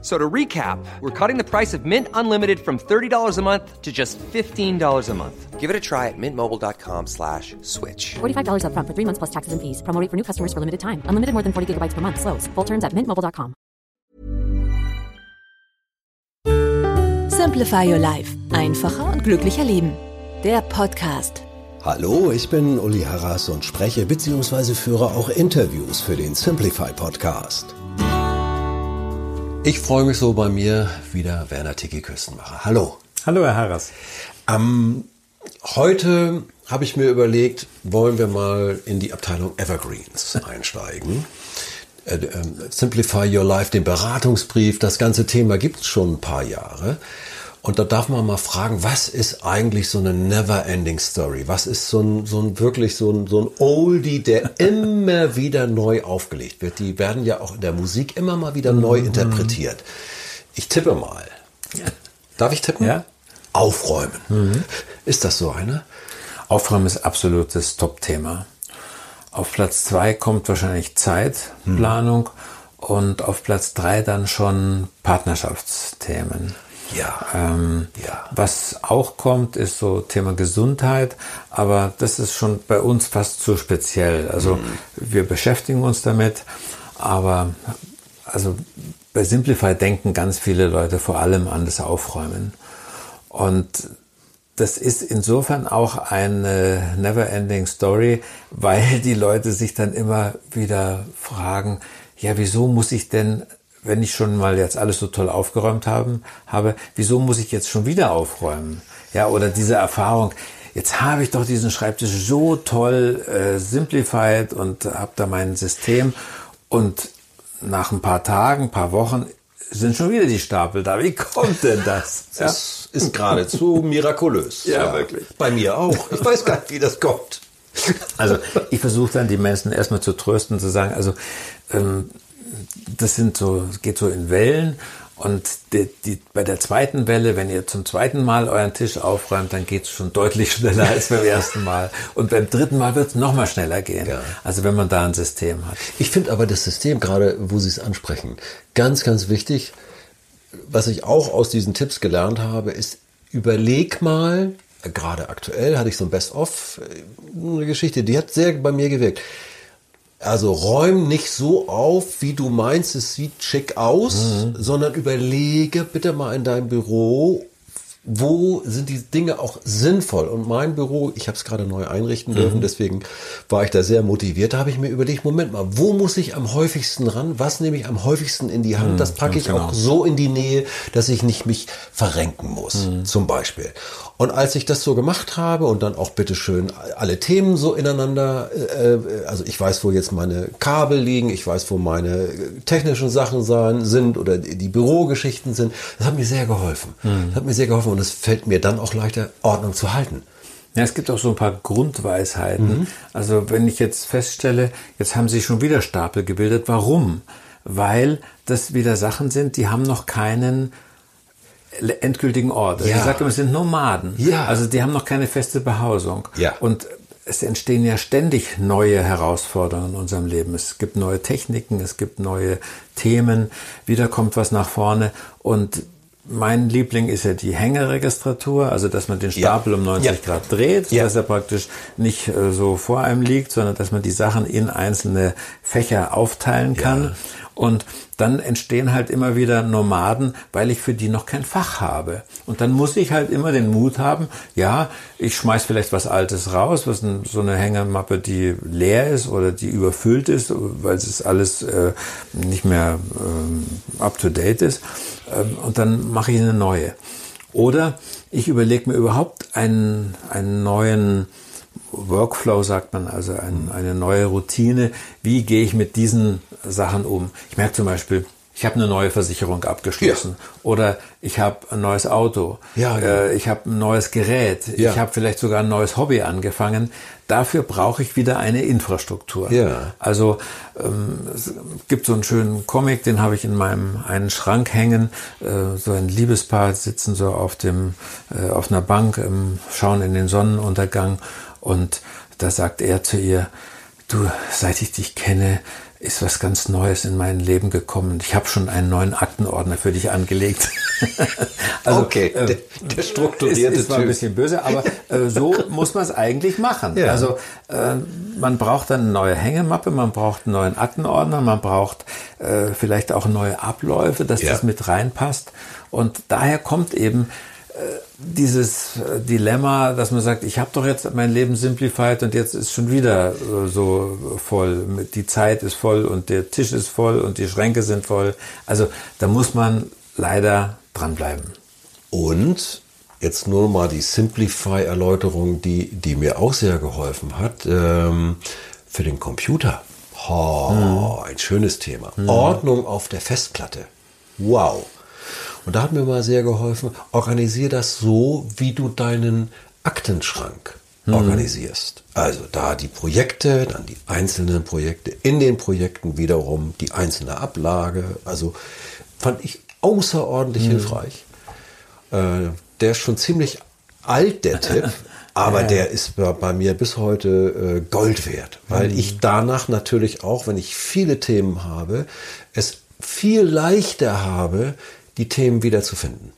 So to recap, we're cutting the price of Mint Unlimited from $30 a month to just $15 a month. Give it a try at mintmobile.com slash switch. $45 upfront for three months plus taxes and fees. Promo rate for new customers for limited time. Unlimited more than 40 gigabytes per month. Slows. Full terms at mintmobile.com. Simplify Your Life. Einfacher und glücklicher Leben. Der Podcast. Hallo, ich bin Uli Harras und spreche bzw. führe auch Interviews für den Simplify Podcast. Ich freue mich so bei mir wieder Werner Tiki Küstenmacher. Hallo. Hallo, Herr Harras. Ähm, heute habe ich mir überlegt, wollen wir mal in die Abteilung Evergreens einsteigen. Äh, ähm, Simplify Your Life, den Beratungsbrief, das ganze Thema gibt es schon ein paar Jahre. Und da darf man mal fragen, was ist eigentlich so eine never-ending Story? Was ist so ein, so ein wirklich so ein, so ein Oldie, der immer wieder neu aufgelegt wird? Die werden ja auch in der Musik immer mal wieder neu interpretiert. Ich tippe mal. Darf ich tippen? Ja. Aufräumen. Ist das so eine? Aufräumen ist absolutes Top-Thema. Auf Platz zwei kommt wahrscheinlich Zeitplanung und auf Platz drei dann schon Partnerschaftsthemen. Ja. Ähm, Ja. Was auch kommt, ist so Thema Gesundheit, aber das ist schon bei uns fast zu speziell. Also wir beschäftigen uns damit, aber also bei Simplify denken ganz viele Leute vor allem an das Aufräumen. Und das ist insofern auch eine never-ending Story, weil die Leute sich dann immer wieder fragen, ja, wieso muss ich denn, wenn ich schon mal jetzt alles so toll aufgeräumt haben, habe, wieso muss ich jetzt schon wieder aufräumen? Ja, oder diese Erfahrung, jetzt habe ich doch diesen Schreibtisch so toll äh, simplified und habe da mein System und nach ein paar Tagen, paar Wochen sind schon wieder die Stapel da. Wie kommt denn das? Ja? Das ist geradezu mirakulös. Ja, wirklich. Bei mir auch. Ich weiß gar nicht, wie das kommt. Also ich versuche dann die Menschen erstmal zu trösten, zu sagen, also ähm, das sind so, geht so in Wellen und die, die, bei der zweiten Welle, wenn ihr zum zweiten Mal euren Tisch aufräumt, dann geht es schon deutlich schneller als beim ersten Mal. Und beim dritten Mal wird es noch mal schneller gehen. Ja. Also wenn man da ein System hat. Ich finde aber das System, gerade wo Sie es ansprechen, ganz, ganz wichtig. Was ich auch aus diesen Tipps gelernt habe, ist, überleg mal, äh, gerade aktuell hatte ich so ein Best-of, äh, eine Geschichte, die hat sehr bei mir gewirkt. Also räum nicht so auf, wie du meinst, es sieht schick aus, sondern überlege bitte mal in deinem Büro, wo sind die Dinge auch sinnvoll. Und mein Büro, ich habe es gerade neu einrichten dürfen, deswegen war ich da sehr motiviert. Da habe ich mir überlegt, Moment mal, wo muss ich am häufigsten ran? Was nehme ich am häufigsten in die Hand? das packe ich auch so in die Nähe, dass ich nicht mich verrenken muss, zum Beispiel. Und als ich das so gemacht habe und dann auch bitteschön alle Themen so ineinander, äh, also ich weiß, wo jetzt meine Kabel liegen, ich weiß, wo meine äh, technischen Sachen sein, sind oder die Bürogeschichten sind, das hat mir sehr geholfen. Das hat mir sehr geholfen und es fällt mir dann auch leichter, Ordnung zu halten. Ja, es gibt auch so ein paar Grundweisheiten. Also wenn ich jetzt feststelle, jetzt haben sich schon wieder Stapel gebildet. Warum? Weil das wieder Sachen sind, die haben noch keinen endgültigen Ort. Also Ja. Ich sage immer, es sind Nomaden. Ja. Also die haben noch keine feste Behausung. Ja. Und es entstehen ja ständig neue Herausforderungen in unserem Leben. Es gibt neue Techniken, es gibt neue Themen, wieder kommt was nach vorne. Und mein Liebling ist ja die Hängeregistratur, also dass man den Stapel um 90 Ja. Grad dreht, Ja. dass er praktisch nicht äh, so vor einem liegt, sondern dass man die Sachen in einzelne Fächer aufteilen kann. Und dann entstehen halt immer wieder Nomaden, weil ich für die noch kein Fach habe. Und dann muss ich halt immer den Mut haben, ja, ich schmeiß vielleicht was Altes raus, was so eine Hängemappe, die leer ist oder die überfüllt ist, weil es alles äh, nicht mehr ähm, up-to-date ist. Ähm, und dann mache ich eine neue. Oder ich überlege mir überhaupt einen, einen neuen Workflow, sagt man, also ein, eine neue Routine. Wie gehe ich mit diesen Sachen um? Ich merke zum Beispiel, ich habe eine neue Versicherung abgeschlossen oder ich habe ein neues Auto, Ja, genau. äh, ich habe ein neues Gerät, Ja. ich habe vielleicht sogar ein neues Hobby angefangen. Dafür brauche ich wieder eine Infrastruktur. Ja. Also ähm, es gibt so einen schönen Comic, den habe ich in meinem einen Schrank hängen. Äh, so ein Liebespaar sitzen so auf dem äh, auf einer Bank, ähm, schauen in den Sonnenuntergang und da sagt er zu ihr: Du, seit ich dich kenne, ist was ganz Neues in mein Leben gekommen. Ich habe schon einen neuen Aktenordner für dich angelegt. Okay, äh, der- der strukturierte ist, ist zwar ein Typ. bisschen böse, aber äh, so muss man es eigentlich machen. Ja. Also äh, man braucht dann eine neue Hängemappe, man braucht einen neuen Aktenordner, man braucht äh, vielleicht auch neue Abläufe, dass Ja. das mit reinpasst. Und daher kommt eben dieses äh, Dilemma, dass man sagt, ich habe doch jetzt mein Leben simplified und jetzt ist schon wieder äh, so voll. Die Zeit ist voll und der Tisch ist voll und die Schränke sind voll. Also da muss man leider dranbleiben. Und jetzt nur mal die Simplify-Erläuterung, die, die mir auch sehr geholfen hat, ähm, für den Computer. Oh, Ein schönes Thema. Ordnung auf der Festplatte. Wow. Und da hat mir mal sehr geholfen, organisier das so, wie du deinen Aktenschrank organisierst. Also da die Projekte, dann die einzelnen Projekte, in den Projekten wiederum die einzelne Ablage. Also fand ich außerordentlich hilfreich. Äh, der ist schon ziemlich alt, der Tipp. Aber der ist bei, mir bis heute äh, Gold wert, weil ich danach natürlich auch, wenn ich viele Themen habe, es viel leichter habe, die Themen wieder zu finden.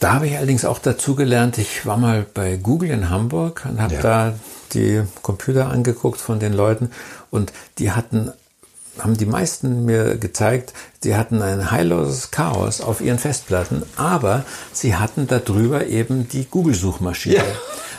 Da habe ich allerdings auch dazu gelernt, ich war mal bei Google in Hamburg und habe Ja. da die Computer angeguckt von den Leuten und die hatten, haben die meisten mir gezeigt, die hatten ein heilloses Chaos auf ihren Festplatten, aber sie hatten darüber eben die Google-Suchmaschine. Ja.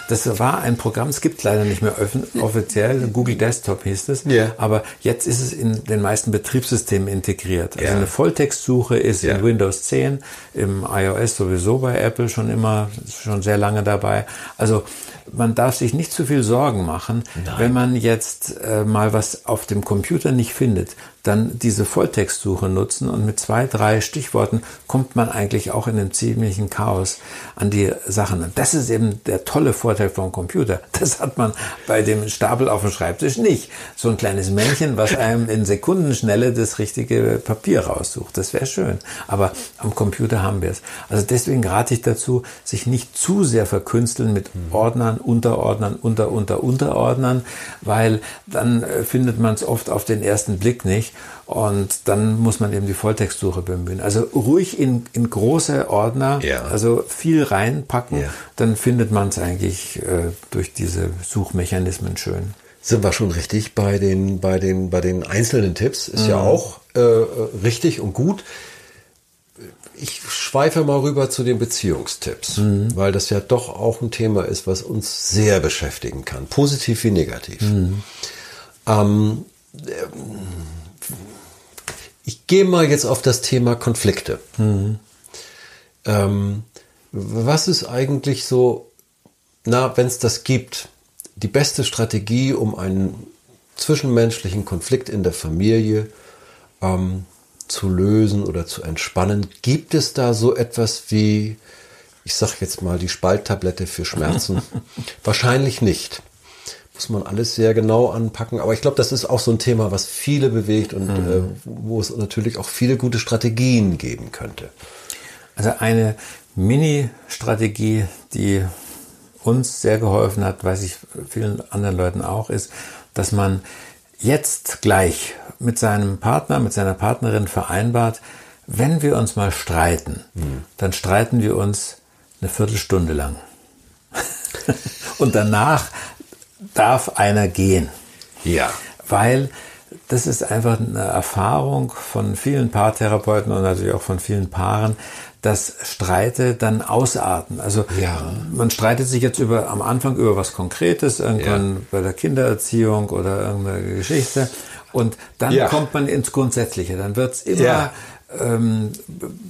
Das war ein Programm, es gibt leider nicht mehr offiziell, Google Desktop hieß es, Ja. aber jetzt ist es in den meisten Betriebssystemen integriert. Also Ja. eine Volltextsuche ist Ja. in Windows 10, im iOS sowieso bei Apple schon immer, schon sehr lange dabei. Also man darf sich nicht zu viel Sorgen machen, wenn man jetzt äh, mal was auf dem Computer nicht findet, dann diese Volltextsuche nutzen und mit zwei, drei Stichworten kommt man eigentlich auch in einem ziemlichen Chaos an die Sachen. Und das ist eben der tolle Vorteil vom Computer. Das hat man bei dem Stapel auf dem Schreibtisch nicht. So ein kleines Männchen, was einem in Sekundenschnelle das richtige Papier raussucht. Das wäre schön. Aber am Computer haben wir es. Also deswegen rate ich dazu, sich nicht zu sehr verkünsteln mit Ordnern, Unterordnern, Unter, Unter, Unterordnern, weil dann äh, findet man es oft auf den ersten Blick nicht. Und dann muss man eben die Volltextsuche bemühen. Also ruhig in, in große Ordner, Ja. also viel reinpacken, Ja. dann findet man es eigentlich äh, durch diese Suchmechanismen schön. Sind wir schon richtig bei den, bei den, bei den einzelnen Tipps? Ist ja auch äh, richtig und gut. Ich schweife mal rüber zu den Beziehungstipps, weil das ja doch auch ein Thema ist, was uns sehr beschäftigen kann, positiv wie negativ. Ähm, ich gehe mal jetzt auf das Thema Konflikte. Ähm, was ist eigentlich so, na, wenn es das gibt, die beste Strategie, um einen zwischenmenschlichen Konflikt in der Familie ähm, zu lösen oder zu entspannen? Gibt es da so etwas wie, ich sag jetzt mal, die Spalttablette für Schmerzen? Wahrscheinlich nicht. Muss man alles sehr genau anpacken. Aber ich glaube, das ist auch so ein Thema, was viele bewegt und äh, wo es natürlich auch viele gute Strategien geben könnte. Also eine Mini-Strategie, die uns sehr geholfen hat, weiß ich vielen anderen Leuten auch, ist, dass man jetzt gleich mit seinem Partner, mit seiner Partnerin vereinbart, wenn wir uns mal streiten, dann streiten wir uns eine Viertelstunde lang. Und danach darf einer gehen. Ja. Weil das ist einfach eine Erfahrung von vielen Paartherapeuten und natürlich auch von vielen Paaren, dass Streite dann ausarten. Also Ja. man streitet sich jetzt über am Anfang über was Konkretes, irgendwann bei der Kindererziehung oder irgendeine Geschichte. Und dann Ja. kommt man ins Grundsätzliche. Dann wird's immer, Ja. Ähm,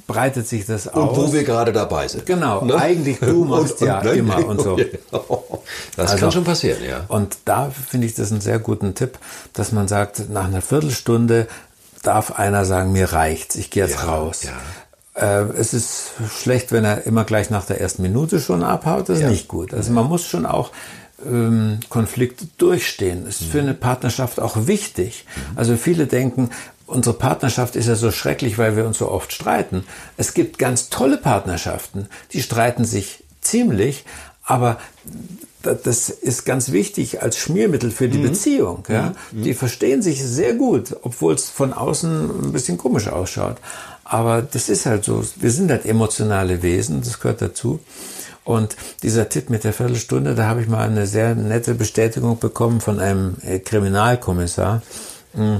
breitet sich das aus. Und wo wir gerade dabei sind. Genau, eigentlich du machst ja immer und so. Das Also- kann schon passieren, ja. Und da finde ich das einen sehr guten Tipp, dass man sagt, nach einer Viertelstunde darf einer sagen, mir reicht's, ich gehe jetzt Ja, raus. ja. Äh, es ist schlecht, wenn er immer gleich nach der ersten Minute schon abhaut. Das ist Ja. nicht gut. Also man muss schon auch ähm, Konflikte durchstehen. Das ist Mhm. für eine Partnerschaft auch wichtig. Also viele denken, unsere Partnerschaft ist ja so schrecklich, weil wir uns so oft streiten. Es gibt ganz tolle Partnerschaften, die streiten sich ziemlich, aber da- das ist ganz wichtig als Schmiermittel für die Beziehung. Ja? Die verstehen sich sehr gut, obwohl es von außen ein bisschen komisch ausschaut. Aber das ist halt so. Wir sind halt emotionale Wesen, das gehört dazu. Und dieser Tipp mit der Viertelstunde, da habe ich mal eine sehr nette Bestätigung bekommen von einem äh, Kriminalkommissar. Mm.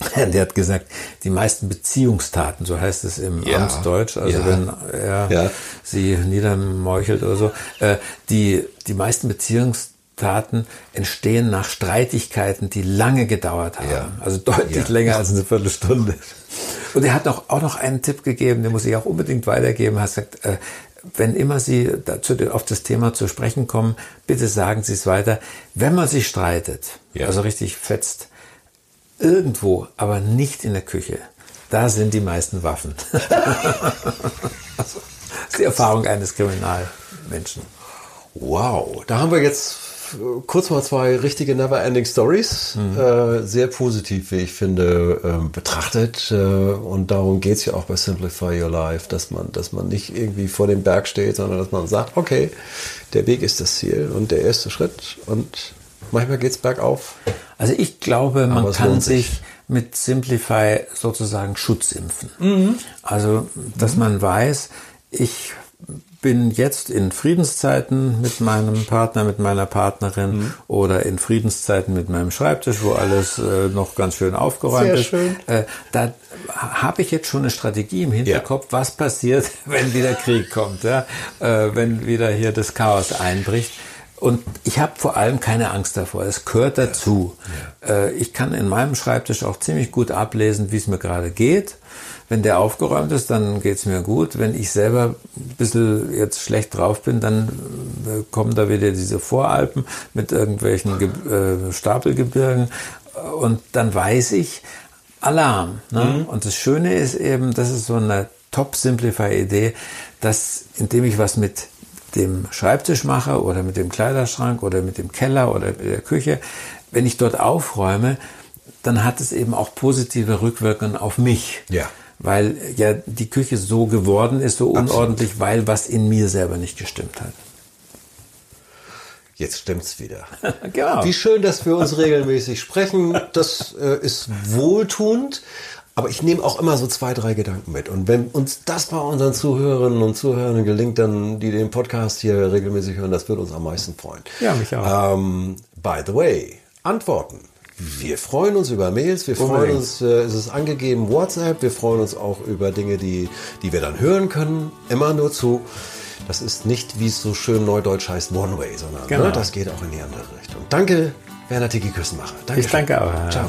Der hat gesagt, die meisten Beziehungstaten, so heißt es im Ja. Amtsdeutsch, also Ja. wenn er Ja. sie niedermeuchelt oder so, äh, die, die meisten Beziehungstaten entstehen nach Streitigkeiten, die lange gedauert haben. Also deutlich länger als eine Viertelstunde. Und er hat noch, auch noch einen Tipp gegeben, den muss ich auch unbedingt weitergeben. Er hat gesagt, äh, wenn immer Sie dazu, auf das Thema zu sprechen kommen, bitte sagen Sie es weiter. Wenn man sich streitet, also richtig fetzt, irgendwo, aber nicht in der Küche, da sind die meisten Waffen. das ist die Erfahrung eines Kriminalmenschen. Wow, da haben wir jetzt äh, kurz mal zwei richtige Never-Ending Stories, Mhm. äh, sehr positiv, wie ich finde, ähm, betrachtet. Äh, und darum geht's ja auch bei Simplify Your Life, dass man, dass man nicht irgendwie vor dem Berg steht, sondern dass man sagt, okay, der Weg ist das Ziel und der erste Schritt und manchmal geht's bergauf. Also ich glaube, man es kann sich. sich mit Simplify sozusagen Schutz impfen. Also, dass man weiß, ich bin jetzt in Friedenszeiten mit meinem Partner, mit meiner Partnerin oder in Friedenszeiten mit meinem Schreibtisch, wo alles äh, noch ganz schön aufgeräumt Sehr ist. schön. Äh, da habe ich jetzt schon eine Strategie im Hinterkopf, was passiert, wenn wieder Krieg kommt, ja? äh, wenn wieder hier das Chaos einbricht. Und ich habe vor allem keine Angst davor. Es gehört dazu. Äh, ich kann in meinem Schreibtisch auch ziemlich gut ablesen, wie es mir gerade geht. Wenn der aufgeräumt ist, dann geht's mir gut. Wenn ich selber ein bisschen jetzt schlecht drauf bin, dann äh, kommen da wieder diese Voralpen mit irgendwelchen Ge äh, Stapelgebirgen. Und dann weiß ich, Alarm. Ne? Und das Schöne ist eben, das ist so eine Top-Simplify-Idee, dass indem ich was mit dem Schreibtisch mache oder mit dem Kleiderschrank oder mit dem Keller oder mit der Küche, wenn ich dort aufräume, dann hat es eben auch positive Rückwirkungen auf mich. Ja. Weil ja die Küche so geworden ist, so unordentlich, weil was in mir selber nicht gestimmt hat. Jetzt stimmt's wieder. Genau. Wie schön, dass wir uns regelmäßig sprechen. Das äh, ist wohltuend. Aber ich nehme auch immer so zwei, drei Gedanken mit. Und wenn uns das bei unseren Zuhörerinnen und Zuhörern gelingt, dann die den Podcast hier regelmäßig hören, das würde uns am meisten freuen. Ja, mich auch. Ähm, by the way, Antworten. Wir freuen uns über Mails, wir freuen uns, äh, es ist angegeben WhatsApp, wir freuen uns auch über Dinge, die, die wir dann hören können. Immer nur zu. Das ist nicht, wie es so schön neudeutsch heißt, One Way, sondern Genau. ne, das geht auch in die andere Richtung. Danke, Werner Tiki Küssenmacher. Danke Ich danke auch. Ciao.